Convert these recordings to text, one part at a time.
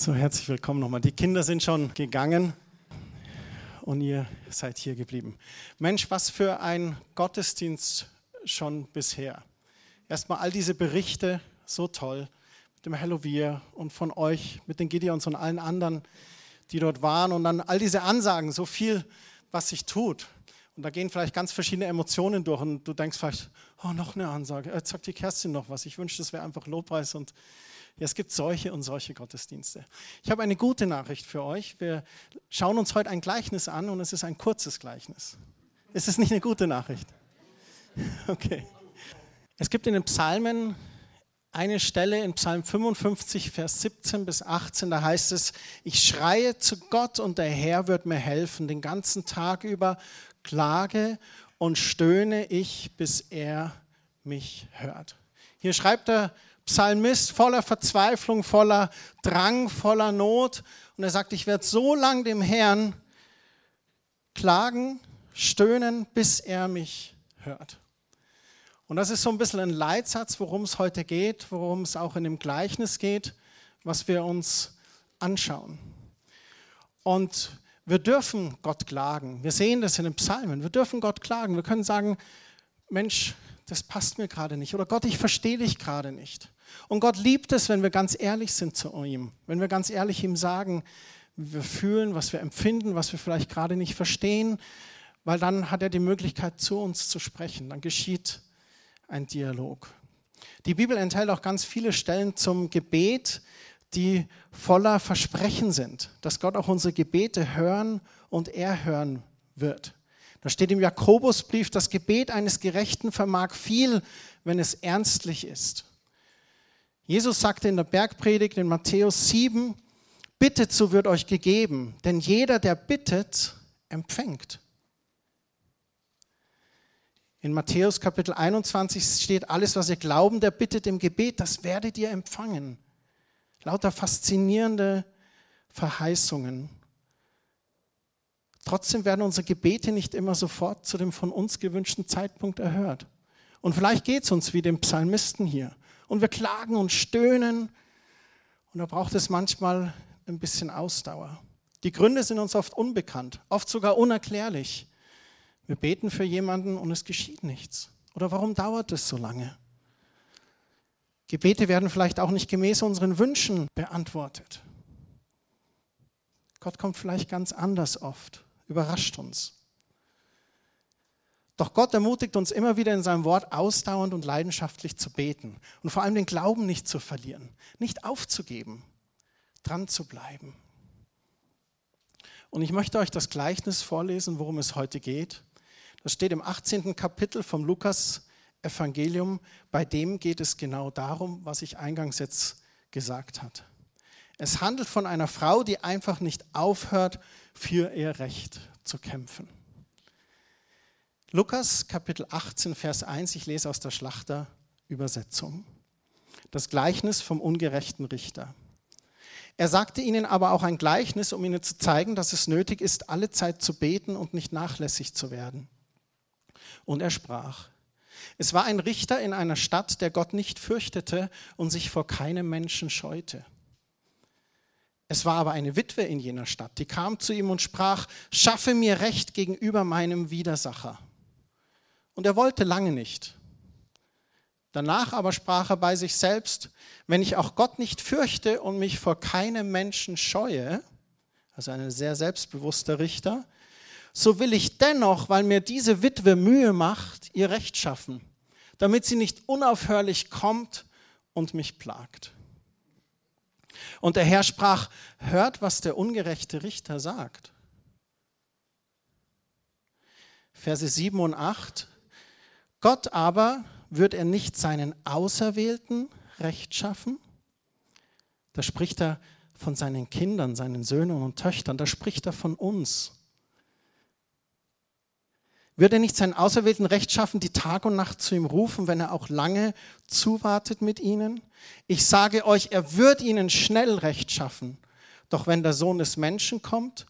So, herzlich willkommen nochmal. Die Kinder sind schon gegangen und ihr seid hier geblieben. Mensch, was für ein Gottesdienst schon bisher. Erstmal all diese Berichte, so toll, mit dem Halloween und von euch, mit den Gideons und allen anderen, die dort waren und dann all diese Ansagen, so viel, was sich tut. Und da gehen vielleicht ganz verschiedene Emotionen durch und du denkst vielleicht, oh, noch eine Ansage, jetzt sagt die Kerstin noch was. Ich wünschte, es wäre einfach Lobpreis und ja, es gibt solche und solche Gottesdienste. Ich habe eine gute Nachricht für euch. Wir schauen uns heute ein Gleichnis an und es ist ein kurzes Gleichnis. Ist es nicht eine gute Nachricht? Okay. Es gibt in den Psalmen eine Stelle in Psalm 55, Vers 17 bis 18, da heißt es, ich schreie zu Gott und der Herr wird mir helfen. Den ganzen Tag über klage und stöhne ich, bis er mich hört. Hier schreibt der Psalmist voller Verzweiflung, voller Drang, voller Not. Und er sagt, ich werde so lang dem Herrn klagen, stöhnen, bis er mich hört. Und das ist so ein bisschen ein Leitsatz, worum es heute geht, worum es auch in dem Gleichnis geht, was wir uns anschauen. Und wir dürfen Gott klagen. Wir sehen das in den Psalmen. Wir dürfen Gott klagen. Wir können sagen, Mensch, das passt mir gerade nicht. Oder Gott, ich verstehe dich gerade nicht. Und Gott liebt es, wenn wir ganz ehrlich sind zu ihm, wenn wir ganz ehrlich ihm sagen, wie wir fühlen, was wir empfinden, was wir vielleicht gerade nicht verstehen, weil dann hat er die Möglichkeit, zu uns zu sprechen. Dann geschieht ein Dialog. Die Bibel enthält auch ganz viele Stellen zum Gebet, die voller Versprechen sind, dass Gott auch unsere Gebete hören und er hören wird. Da steht im Jakobusbrief, das Gebet eines Gerechten vermag viel, wenn es ernstlich ist. Jesus sagte in der Bergpredigt in Matthäus 7, bittet, so wird euch gegeben, denn jeder, der bittet, empfängt. In Matthäus Kapitel 21 steht, alles, was ihr glauben, der bittet im Gebet, das werdet ihr empfangen. Lauter faszinierende Verheißungen. Trotzdem werden unsere Gebete nicht immer sofort zu dem von uns gewünschten Zeitpunkt erhört. Und vielleicht geht es uns wie dem Psalmisten hier und wir klagen und stöhnen. Und da braucht es manchmal ein bisschen Ausdauer. Die Gründe sind uns oft unbekannt, oft sogar unerklärlich. Wir beten für jemanden und es geschieht nichts. Oder warum dauert es so lange? Gebete werden vielleicht auch nicht gemäß unseren Wünschen beantwortet. Gott kommt vielleicht ganz anders oft, überrascht uns. Doch Gott ermutigt uns immer wieder in seinem Wort ausdauernd und leidenschaftlich zu beten und vor allem den Glauben nicht zu verlieren, nicht aufzugeben, dran zu bleiben. Und ich möchte euch das Gleichnis vorlesen, worum es heute geht. Das steht im 18. Kapitel vom Lukas Evangelium. Bei dem geht es genau darum, was ich eingangs jetzt gesagt habe. Es handelt von einer Frau, die einfach nicht aufhört, für ihr Recht zu kämpfen. Lukas Kapitel 18, Vers 1, ich lese aus der Schlachterübersetzung. Das Gleichnis vom ungerechten Richter. Er sagte ihnen aber auch ein Gleichnis, um ihnen zu zeigen, dass es nötig ist, alle Zeit zu beten und nicht nachlässig zu werden. Und er sprach, es war ein Richter in einer Stadt, der Gott nicht fürchtete und sich vor keinem Menschen scheute. Es war aber eine Witwe in jener Stadt, die kam zu ihm und sprach, schaffe mir Recht gegenüber meinem Widersacher. Und er wollte lange nicht. Danach aber sprach er bei sich selbst, wenn ich auch Gott nicht fürchte und mich vor keinem Menschen scheue, also ein sehr selbstbewusster Richter, so will ich dennoch, weil mir diese Witwe Mühe macht, ihr Recht schaffen, damit sie nicht unaufhörlich kommt und mich plagt. Und der Herr sprach, hört, was der ungerechte Richter sagt. Verse 7 und 8. Gott aber wird er nicht seinen Auserwählten Recht schaffen? Da spricht er von seinen Kindern, seinen Söhnen und Töchtern, da spricht er von uns. Wird er nicht seinen Auserwählten Recht schaffen, die Tag und Nacht zu ihm rufen, wenn er auch lange zuwartet mit ihnen? Ich sage euch, er wird ihnen schnell Recht schaffen. Doch wenn der Sohn des Menschen kommt,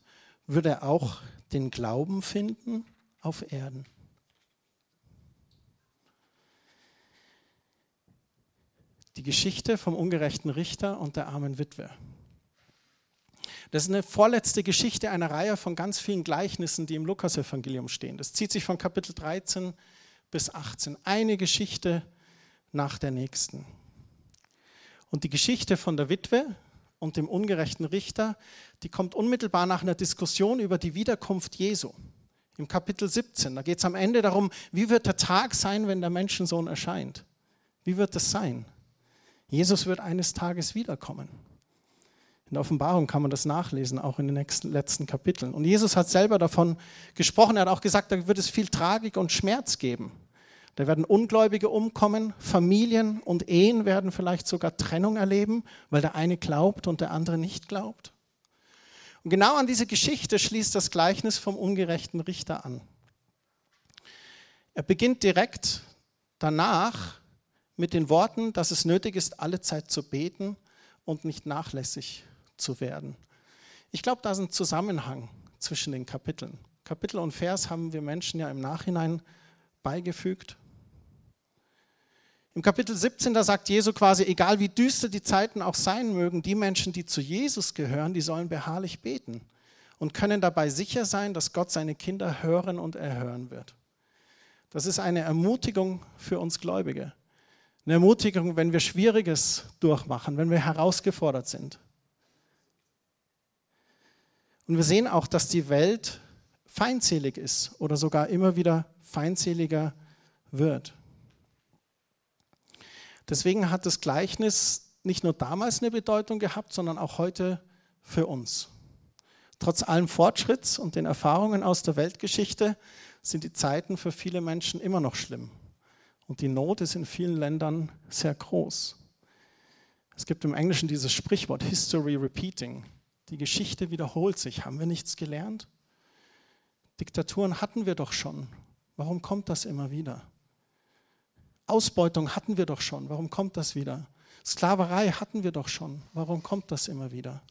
wird er auch den Glauben finden auf Erden. Die Geschichte vom ungerechten Richter und der armen Witwe. Das ist eine vorletzte Geschichte einer Reihe von ganz vielen Gleichnissen, die im Lukasevangelium stehen. Das zieht sich von Kapitel 13 bis 18. Eine Geschichte nach der nächsten. Und die Geschichte von der Witwe und dem ungerechten Richter, die kommt unmittelbar nach einer Diskussion über die Wiederkunft Jesu. Im Kapitel 17, da geht es am Ende darum, wie wird der Tag sein, wenn der Menschensohn erscheint? Wie wird es sein? Jesus wird eines Tages wiederkommen. In der Offenbarung kann man das nachlesen, auch in den nächsten, letzten Kapiteln. Und Jesus hat selber davon gesprochen. Er hat auch gesagt, da wird es viel Tragik und Schmerz geben. Da werden Ungläubige umkommen, Familien und Ehen werden vielleicht sogar Trennung erleben, weil der eine glaubt und der andere nicht glaubt. Und genau an diese Geschichte schließt das Gleichnis vom ungerechten Richter an. Er beginnt direkt danach mit den Worten, dass es nötig ist, alle Zeit zu beten und nicht nachlässig zu werden. Ich glaube, da ist ein Zusammenhang zwischen den Kapiteln. Kapitel und Vers haben wir Menschen ja im Nachhinein beigefügt. Im Kapitel 17, da sagt Jesu quasi, egal wie düster die Zeiten auch sein mögen, die Menschen, die zu Jesus gehören, die sollen beharrlich beten und können dabei sicher sein, dass Gott seine Kinder hören und erhören wird. Das ist eine Ermutigung für uns Gläubige. Eine Ermutigung, wenn wir Schwieriges durchmachen, wenn wir herausgefordert sind. Und wir sehen auch, dass die Welt feindselig ist oder sogar immer wieder feindseliger wird. Deswegen hat das Gleichnis nicht nur damals eine Bedeutung gehabt, sondern auch heute für uns. Trotz allem Fortschritts und den Erfahrungen aus der Weltgeschichte sind die Zeiten für viele Menschen immer noch schlimm. Und die Not ist in vielen Ländern sehr groß. Es gibt im Englischen dieses Sprichwort History Repeating. Die Geschichte wiederholt sich. Haben wir nichts gelernt? Diktaturen hatten wir doch schon. Warum kommt das immer wieder? Ausbeutung hatten wir doch schon. Warum kommt das wieder? Sklaverei hatten wir doch schon. Warum kommt das immer wieder?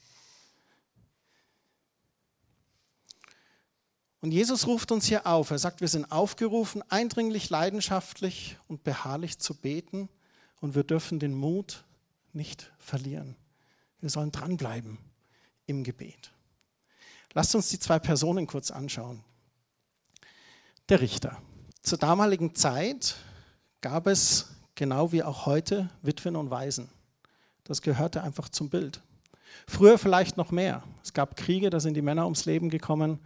Und Jesus ruft uns hier auf. Er sagt, wir sind aufgerufen, eindringlich, leidenschaftlich und beharrlich zu beten und wir dürfen den Mut nicht verlieren. Wir sollen dranbleiben im Gebet. Lasst uns die zwei Personen kurz anschauen. Der Richter. Zur damaligen Zeit gab es, genau wie auch heute, Witwen und Waisen. Das gehörte einfach zum Bild. Früher vielleicht noch mehr. Es gab Kriege, da sind die Männer ums Leben gekommen.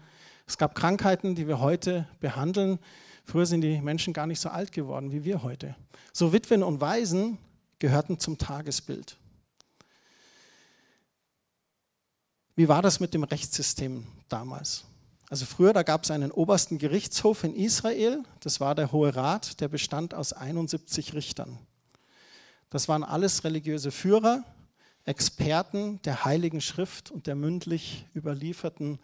Es gab Krankheiten, die wir heute behandeln. Früher sind die Menschen gar nicht so alt geworden wie wir heute. So Witwen und Waisen gehörten zum Tagesbild. Wie war das mit dem Rechtssystem damals? Also früher, da gab es einen obersten Gerichtshof in Israel, das war der Hohe Rat, der bestand aus 71 Richtern. Das waren alles religiöse Führer, Experten der Heiligen Schrift und der mündlich überlieferten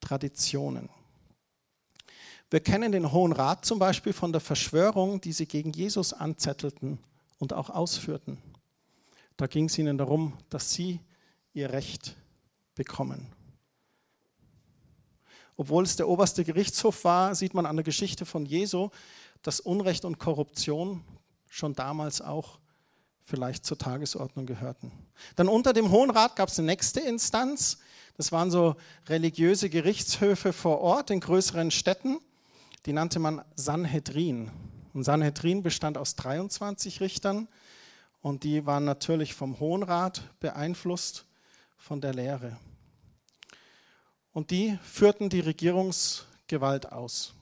Traditionen. Wir kennen den Hohen Rat zum Beispiel von der Verschwörung, die sie gegen Jesus anzettelten und auch ausführten. Da ging es ihnen darum, dass sie ihr Recht bekommen. Obwohl es der oberste Gerichtshof war, sieht man an der Geschichte von Jesu, dass Unrecht und Korruption schon damals auch vielleicht zur Tagesordnung gehörten. Dann unter dem Hohen Rat gab es eine nächste Instanz. Das waren so religiöse Gerichtshöfe vor Ort in größeren Städten. Die nannte man Sanhedrin. Und Sanhedrin bestand aus 23 Richtern und die waren natürlich vom Hohen Rat beeinflusst von der Lehre. Und die führten die Regierungsgewalt aus.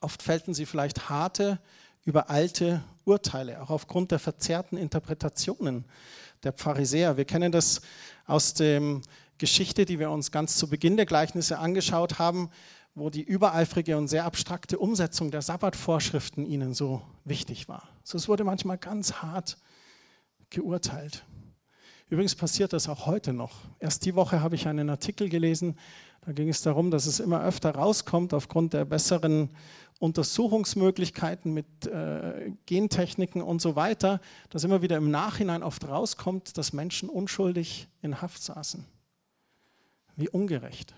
Oft fällten sie vielleicht harte, übereilte Urteile, auch aufgrund der verzerrten Interpretationen der Pharisäer. Wir kennen das aus der Geschichte, die wir uns ganz zu Beginn der Gleichnisse angeschaut haben, wo die übereifrige und sehr abstrakte Umsetzung der Sabbatvorschriften ihnen so wichtig war. So, es wurde manchmal ganz hart geurteilt. Übrigens passiert das auch heute noch. Erst die Woche habe ich einen Artikel gelesen, da ging es darum, dass es immer öfter rauskommt aufgrund der besseren Untersuchungsmöglichkeiten mit äh, Gentechniken und so weiter, dass immer wieder im Nachhinein oft rauskommt, dass Menschen unschuldig in Haft saßen. Wie ungerecht.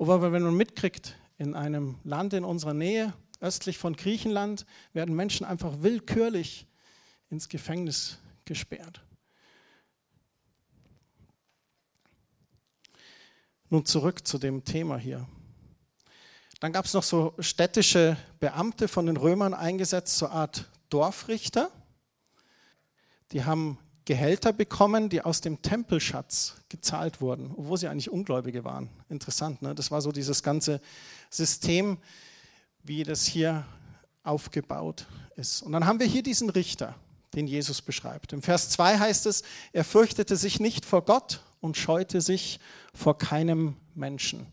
Aber wenn man mitkriegt, in einem Land in unserer Nähe, östlich von Griechenland, werden Menschen einfach willkürlich ins Gefängnis gesperrt. Nun zurück zu dem Thema hier. Dann gab es noch so städtische Beamte von den Römern eingesetzt, so Art Dorfrichter. Die haben Gehälter bekommen, die aus dem Tempelschatz gezahlt wurden, obwohl sie eigentlich Ungläubige waren. Interessant, ne? Das war so dieses ganze System, wie das hier aufgebaut ist. Und dann haben wir hier diesen Richter, den Jesus beschreibt. Im Vers 2 heißt es, er fürchtete sich nicht vor Gott und scheute sich vor keinem Menschen.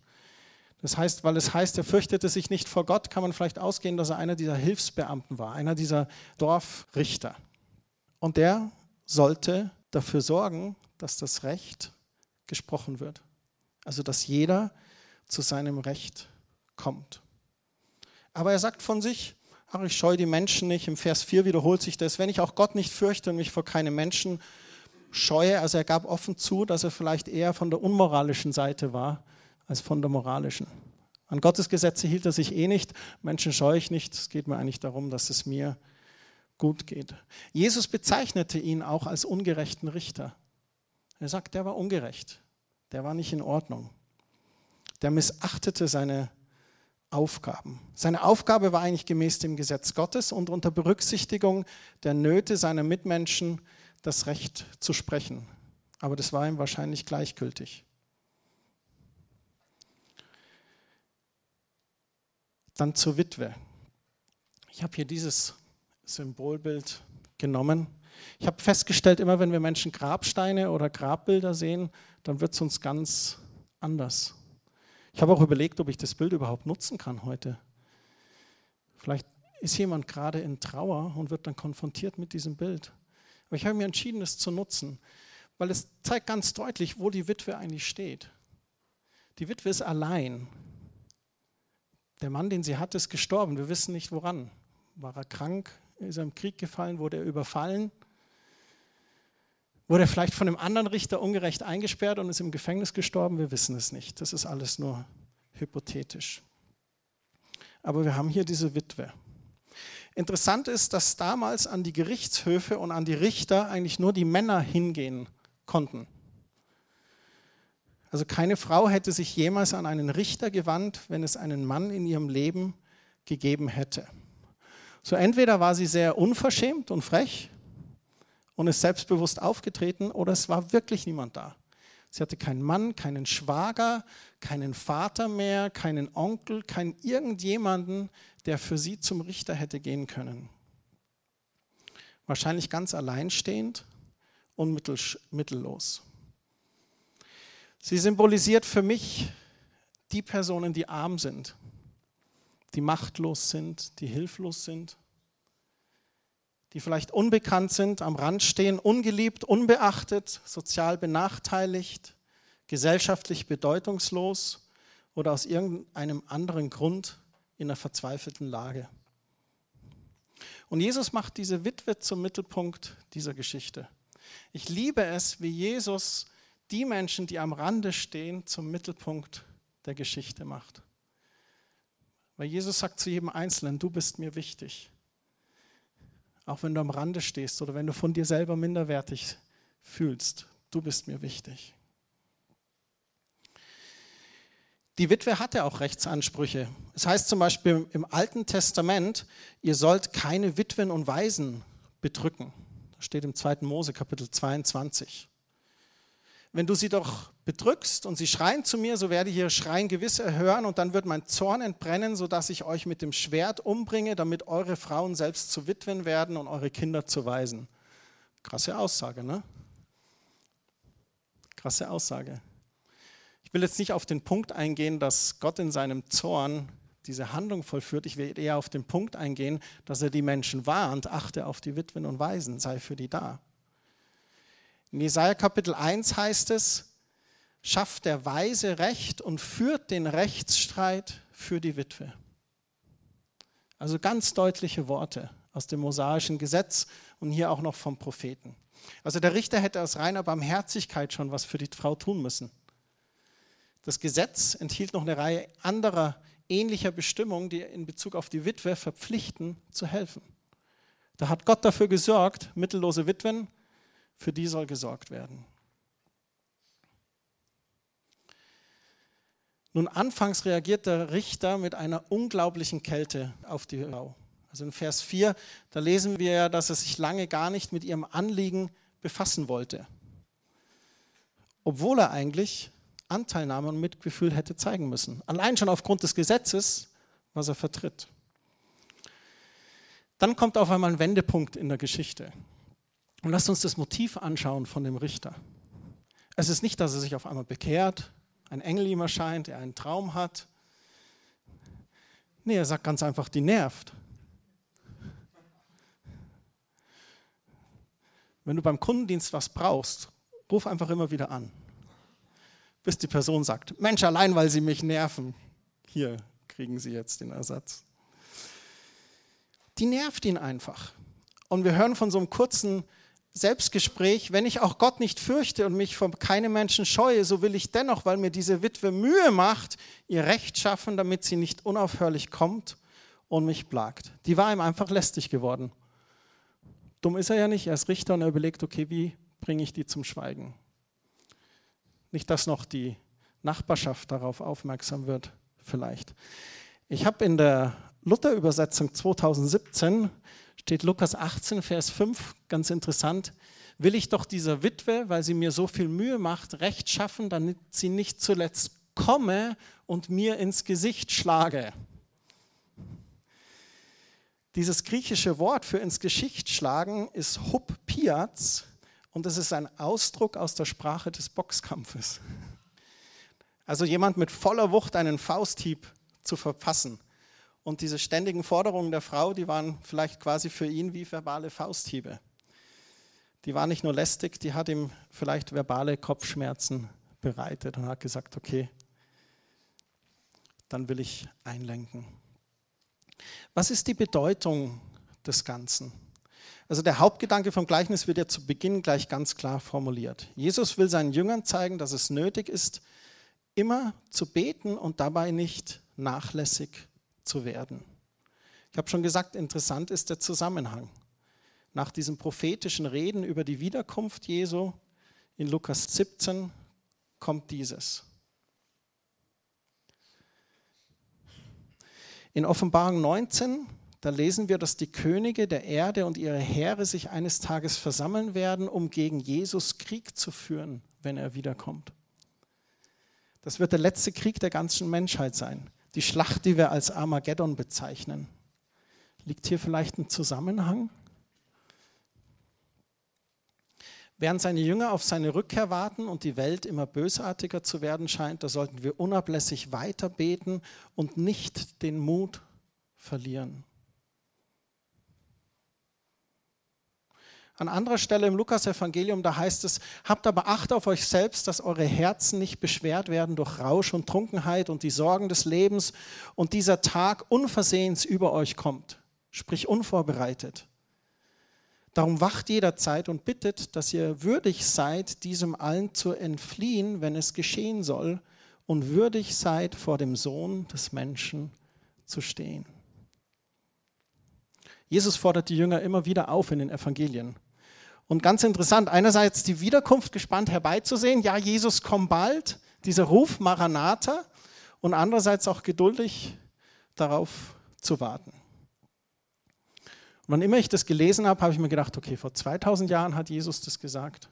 Das heißt, weil es heißt, er fürchtete sich nicht vor Gott, kann man vielleicht ausgehen, dass er einer dieser Hilfsbeamten war, einer dieser Dorfrichter. Und der sollte dafür sorgen, dass das Recht gesprochen wird. Also dass jeder zu seinem Recht kommt. Aber er sagt von sich, ach, ich scheue die Menschen nicht. Im Vers 4 wiederholt sich das, wenn ich auch Gott nicht fürchte und mich vor keinem Menschen scheue. Also er gab offen zu, dass er vielleicht eher von der unmoralischen Seite war als von der moralischen. An Gottes Gesetze hielt er sich eh nicht. Menschen scheue ich nicht. Es geht mir eigentlich darum, dass es mir gut geht. Jesus bezeichnete ihn auch als ungerechten Richter. Er sagt, der war ungerecht. Der war nicht in Ordnung. Der missachtete seine Aufgaben. Seine Aufgabe war eigentlich gemäß dem Gesetz Gottes und unter Berücksichtigung der Nöte seiner Mitmenschen das Recht zu sprechen. Aber das war ihm wahrscheinlich gleichgültig. Dann zur Witwe. Ich habe hier dieses Symbolbild genommen. Ich habe festgestellt, immer wenn wir Menschen Grabsteine oder Grabbilder sehen, dann wird es uns ganz anders. Ich habe auch überlegt, ob ich das Bild überhaupt nutzen kann heute. Vielleicht ist jemand gerade in Trauer und wird dann konfrontiert mit diesem Bild. Aber ich habe mir entschieden, es zu nutzen, weil es zeigt ganz deutlich, wo die Witwe eigentlich steht. Die Witwe ist allein. Der Mann, den sie hat, ist gestorben. Wir wissen nicht woran. War er krank? Ist er im Krieg gefallen? Wurde er überfallen? Wurde er vielleicht von einem anderen Richter ungerecht eingesperrt und ist im Gefängnis gestorben? Wir wissen es nicht. Das ist alles nur hypothetisch. Aber wir haben hier diese Witwe. Interessant ist, dass damals an die Gerichtshöfe und an die Richter eigentlich nur die Männer hingehen konnten. Also keine Frau hätte sich jemals an einen Richter gewandt, wenn es einen Mann in ihrem Leben gegeben hätte. So entweder war sie sehr unverschämt und frech und ist selbstbewusst aufgetreten oder es war wirklich niemand da. Sie hatte keinen Mann, keinen Schwager, keinen Vater mehr, keinen Onkel, keinen irgendjemanden, der für sie zum Richter hätte gehen können. Wahrscheinlich ganz alleinstehend und mittellos. Sie symbolisiert für mich die Personen, die arm sind, die machtlos sind, die hilflos sind, die vielleicht unbekannt sind, am Rand stehen, ungeliebt, unbeachtet, sozial benachteiligt, gesellschaftlich bedeutungslos oder aus irgendeinem anderen Grund in einer verzweifelten Lage. Und Jesus macht diese Witwe zum Mittelpunkt dieser Geschichte. Ich liebe es, wie Jesus die Menschen, die am Rande stehen, zum Mittelpunkt der Geschichte macht. Weil Jesus sagt zu jedem Einzelnen, du bist mir wichtig. Auch wenn du am Rande stehst oder wenn du von dir selber minderwertig fühlst, du bist mir wichtig. Die Witwe hatte auch Rechtsansprüche. Es heißt zum Beispiel im Alten Testament, ihr sollt keine Witwen und Waisen bedrücken. Das steht im 2. Mose Kapitel 22. Wenn du sie doch bedrückst und sie schreien zu mir, so werde ich ihr Schreien gewiss erhören und dann wird mein Zorn entbrennen, sodass ich euch mit dem Schwert umbringe, damit eure Frauen selbst zu Witwen werden und eure Kinder zu Waisen. Krasse Aussage, ne? Krasse Aussage will jetzt nicht auf den Punkt eingehen, dass Gott in seinem Zorn diese Handlung vollführt. Ich will eher auf den Punkt eingehen, dass er die Menschen warnt, achte auf die Witwen und Waisen, sei für die da. In Jesaja Kapitel 1 heißt es, schafft der Weise Recht und führt den Rechtsstreit für die Witwe. Also ganz deutliche Worte aus dem mosaischen Gesetz und hier auch noch vom Propheten. Also der Richter hätte aus reiner Barmherzigkeit schon was für die Frau tun müssen. Das Gesetz enthielt noch eine Reihe anderer ähnlicher Bestimmungen, die in Bezug auf die Witwe verpflichten, zu helfen. Da hat Gott dafür gesorgt, mittellose Witwen, für die soll gesorgt werden. Nun, anfangs reagiert der Richter mit einer unglaublichen Kälte auf die Frau. Also in Vers 4, da lesen wir ja, dass er sich lange gar nicht mit ihrem Anliegen befassen wollte. Obwohl er eigentlich Anteilnahme und Mitgefühl hätte zeigen müssen. Allein schon aufgrund des Gesetzes, was er vertritt. Dann kommt auf einmal ein Wendepunkt in der Geschichte. Und lasst uns das Motiv anschauen von dem Richter. Es ist nicht, dass er sich auf einmal bekehrt, ein Engel ihm erscheint, er einen Traum hat. Nee, er sagt ganz einfach, die nervt. Wenn du beim Kundendienst was brauchst, ruf einfach immer wieder an. Bis die Person sagt, Mensch, allein weil sie mich nerven, hier kriegen sie jetzt den Ersatz. Die nervt ihn einfach. Und wir hören von so einem kurzen Selbstgespräch, wenn ich auch Gott nicht fürchte und mich von keinem Menschen scheue, so will ich dennoch, weil mir diese Witwe Mühe macht, ihr Recht schaffen, damit sie nicht unaufhörlich kommt und mich plagt. Die war ihm einfach lästig geworden. Dumm ist er ja nicht, er ist Richter und er überlegt, okay, wie bringe ich die zum Schweigen? Nicht, dass noch die Nachbarschaft darauf aufmerksam wird, vielleicht. Ich habe in der Luther-Übersetzung 2017 steht Lukas 18, Vers 5, ganz interessant, will ich doch dieser Witwe, weil sie mir so viel Mühe macht, Recht schaffen, damit sie nicht zuletzt komme und mir ins Gesicht schlage. Dieses griechische Wort für ins Gesicht schlagen ist Hup Piaz und das ist ein Ausdruck aus der Sprache des Boxkampfes. Also jemand mit voller Wucht einen Fausthieb zu verpassen. Und diese ständigen Forderungen der Frau, die waren vielleicht quasi für ihn wie verbale Fausthiebe. Die waren nicht nur lästig, die hat ihm vielleicht verbale Kopfschmerzen bereitet und hat gesagt, okay, dann will ich einlenken. Was ist die Bedeutung des Ganzen? Also der Hauptgedanke vom Gleichnis wird ja zu Beginn gleich ganz klar formuliert. Jesus will seinen Jüngern zeigen, dass es nötig ist, immer zu beten und dabei nicht nachlässig zu werden. Ich habe schon gesagt, interessant ist der Zusammenhang. Nach diesen prophetischen Reden über die Wiederkunft Jesu in Lukas 17 kommt dieses. In Offenbarung 19, da lesen wir, dass die Könige der Erde und ihre Heere sich eines Tages versammeln werden, um gegen Jesus Krieg zu führen, wenn er wiederkommt. Das wird der letzte Krieg der ganzen Menschheit sein die Schlacht, die wir als Armageddon bezeichnen. Liegt hier vielleicht ein Zusammenhang? Während seine Jünger auf seine Rückkehr warten und die Welt immer bösartiger zu werden scheint, da sollten wir unablässig weiter beten und nicht den Mut verlieren. An anderer Stelle im Lukas-Evangelium, da heißt es, habt aber Acht auf euch selbst, dass eure Herzen nicht beschwert werden durch Rausch und Trunkenheit und die Sorgen des Lebens und dieser Tag unversehens über euch kommt, sprich unvorbereitet. Darum wacht jederzeit und bittet, dass ihr würdig seid, diesem allen zu entfliehen, wenn es geschehen soll, und würdig seid, vor dem Sohn des Menschen zu stehen. Jesus fordert die Jünger immer wieder auf in den Evangelien. Und ganz interessant, einerseits die Wiederkunft gespannt herbeizusehen, ja, Jesus kommt bald, dieser Ruf Maranatha, und andererseits auch geduldig darauf zu warten. Und wann immer ich das gelesen habe, habe ich mir gedacht, okay, vor 2000 Jahren hat Jesus das gesagt.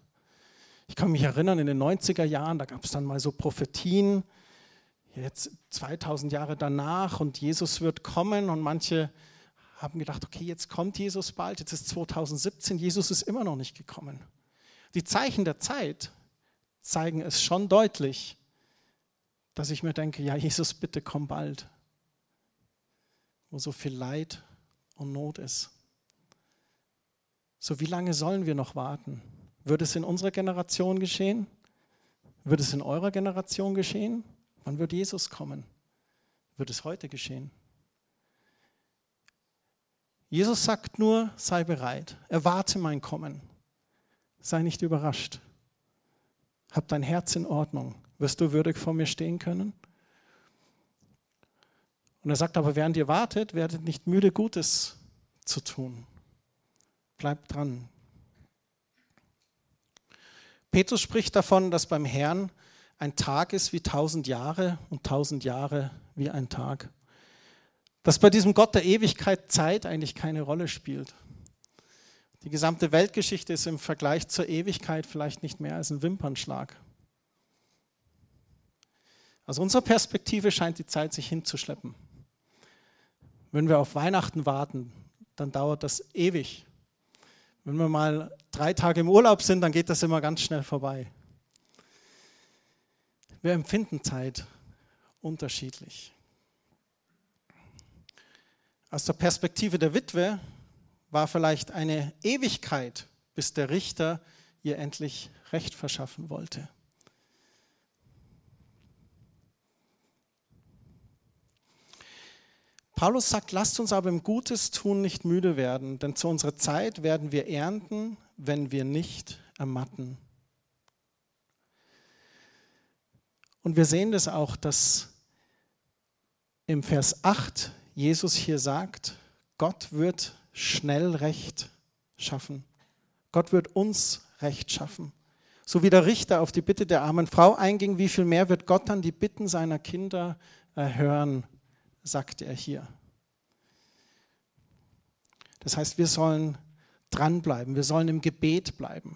Ich kann mich erinnern, in den 90er Jahren, da gab es dann mal so Prophetien, jetzt 2000 Jahre danach und Jesus wird kommen und manche haben gedacht, okay, jetzt kommt Jesus bald, jetzt ist 2017, Jesus ist immer noch nicht gekommen. Die Zeichen der Zeit zeigen es schon deutlich, dass ich mir denke, ja, Jesus, bitte komm bald, wo so viel Leid und Not ist. So wie lange sollen wir noch warten? Wird es in unserer Generation geschehen? Wird es in eurer Generation geschehen? Wann wird Jesus kommen? Wird es heute geschehen? Jesus sagt nur, sei bereit, erwarte mein Kommen. Sei nicht überrascht. Hab dein Herz in Ordnung. Wirst du würdig vor mir stehen können? Und er sagt aber, während ihr wartet, werdet nicht müde, Gutes zu tun. Bleibt dran. Petrus spricht davon, dass beim Herrn ein Tag ist wie tausend Jahre und tausend Jahre wie ein Tag. Dass bei diesem Gott der Ewigkeit Zeit eigentlich keine Rolle spielt. Die gesamte Weltgeschichte ist im Vergleich zur Ewigkeit vielleicht nicht mehr als ein Wimpernschlag. Aus unserer Perspektive scheint die Zeit sich hinzuschleppen. Wenn wir auf Weihnachten warten, dann dauert das ewig. Wenn wir mal drei Tage im Urlaub sind, dann geht das immer ganz schnell vorbei. Wir empfinden Zeit unterschiedlich. Aus der Perspektive der Witwe war vielleicht eine Ewigkeit, bis der Richter ihr endlich Recht verschaffen wollte. Paulus sagt, lasst uns aber im Gutes tun nicht müde werden, denn zu unserer Zeit werden wir ernten, wenn wir nicht ermatten. Und wir sehen das auch, dass im Vers 8 Jesus hier sagt, Gott wird schnell Recht schaffen. Gott wird uns Recht schaffen. So wie der Richter auf die Bitte der armen Frau einging, wie viel mehr wird Gott dann die Bitten seiner Kinder erhören, sagt er hier. Das heißt, wir sollen dranbleiben, wir sollen im Gebet bleiben.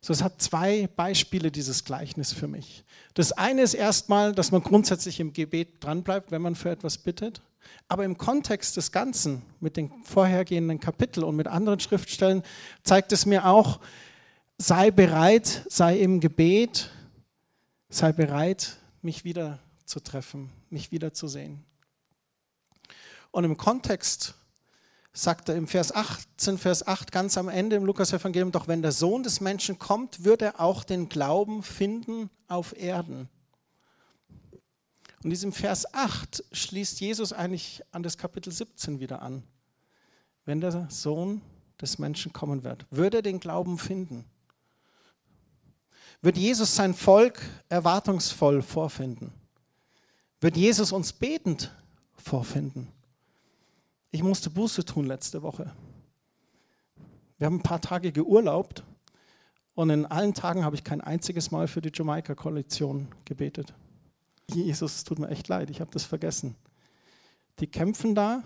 So, es hat zwei Beispiele, dieses Gleichnis für mich. Das eine ist erstmal, dass man grundsätzlich im Gebet dranbleibt, wenn man für etwas bittet. Aber im Kontext des Ganzen, mit den vorhergehenden Kapiteln und mit anderen Schriftstellen, zeigt es mir auch, sei bereit, sei im Gebet, sei bereit, mich wieder zu treffen, mich wieder zu sehen. Und im Kontext sagt er im Vers 18, Vers 8 ganz am Ende im Lukas-Evangelium, doch wenn der Sohn des Menschen kommt, wird er auch den Glauben finden auf Erden. Und diesem Vers 8 schließt Jesus eigentlich an das Kapitel 17 wieder an. Wenn der Sohn des Menschen kommen wird, würde er den Glauben finden? Wird Jesus sein Volk erwartungsvoll vorfinden? Wird Jesus uns betend vorfinden? Ich musste Buße tun letzte Woche. Wir haben ein paar Tage geurlaubt und in allen Tagen habe ich kein einziges Mal für die Jamaika-Koalition gebetet. Jesus, es tut mir echt leid, ich habe das vergessen. Die kämpfen da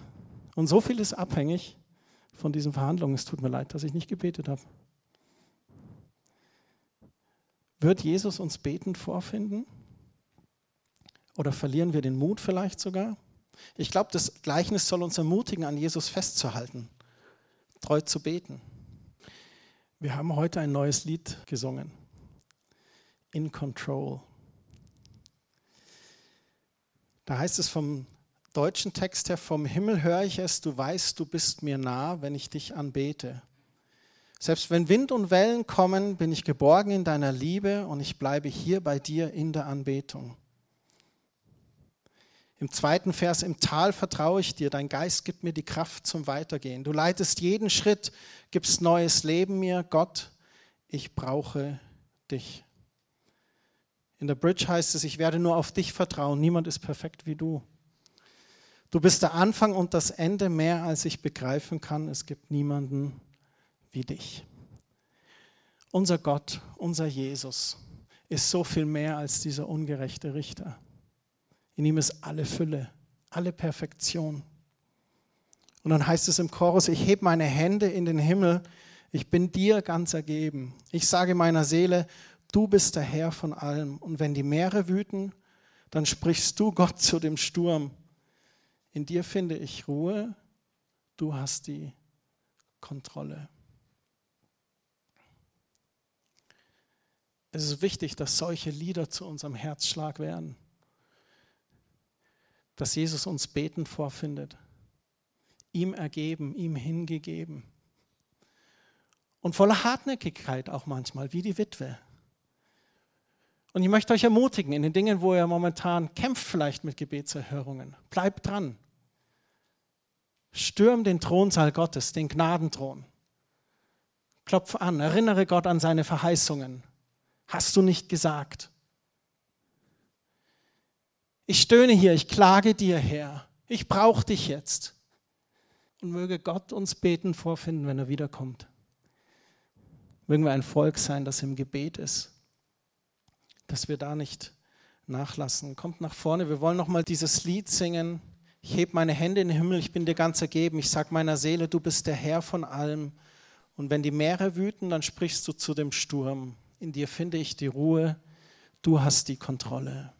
und so viel ist abhängig von diesen Verhandlungen. Es tut mir leid, dass ich nicht gebetet habe. Wird Jesus uns betend vorfinden? Oder verlieren wir den Mut vielleicht sogar? Ich glaube, das Gleichnis soll uns ermutigen, an Jesus festzuhalten, treu zu beten. Wir haben heute ein neues Lied gesungen. In Control. Da heißt es vom deutschen Text her, vom Himmel höre ich es, du weißt, du bist mir nah, wenn ich dich anbete. Selbst wenn Wind und Wellen kommen, bin ich geborgen in deiner Liebe und ich bleibe hier bei dir in der Anbetung. Im zweiten Vers, im Tal vertraue ich dir, dein Geist gibt mir die Kraft zum Weitergehen. Du leitest jeden Schritt, gibst neues Leben mir. Gott, ich brauche dich. In der Bridge heißt es, ich werde nur auf dich vertrauen. Niemand ist perfekt wie du. Du bist der Anfang und das Ende mehr, als ich begreifen kann. Es gibt niemanden wie dich. Unser Gott, unser Jesus ist so viel mehr als dieser ungerechte Richter. In ihm ist alle Fülle, alle Perfektion. Und dann heißt es im Chorus, ich heb meine Hände in den Himmel, ich bin dir ganz ergeben. Ich sage meiner Seele, Du bist der Herr von allem. Und wenn die Meere wüten, dann sprichst du Gott zu dem Sturm. In dir finde ich Ruhe. Du hast die Kontrolle. Es ist wichtig, dass solche Lieder zu unserem Herzschlag werden. Dass Jesus uns betend vorfindet. Ihm ergeben, ihm hingegeben. Und voller Hartnäckigkeit auch manchmal, wie die Witwe. Und ich möchte euch ermutigen, in den Dingen, wo ihr momentan kämpft, vielleicht mit Gebetserhörungen, bleibt dran. Stürm den Thronsaal Gottes, den Gnadenthron. Klopf an, erinnere Gott an seine Verheißungen. Hast du nicht gesagt? Ich stöhne hier, ich klage dir, Herr. Ich brauche dich jetzt. Und möge Gott uns beten vorfinden, wenn er wiederkommt. Mögen wir ein Volk sein, das im Gebet ist dass wir da nicht nachlassen. Kommt nach vorne, wir wollen nochmal dieses Lied singen. Ich heb meine Hände in den Himmel, ich bin dir ganz ergeben. Ich sag meiner Seele, du bist der Herr von allem. Und wenn die Meere wüten, dann sprichst du zu dem Sturm. In dir finde ich die Ruhe, du hast die Kontrolle.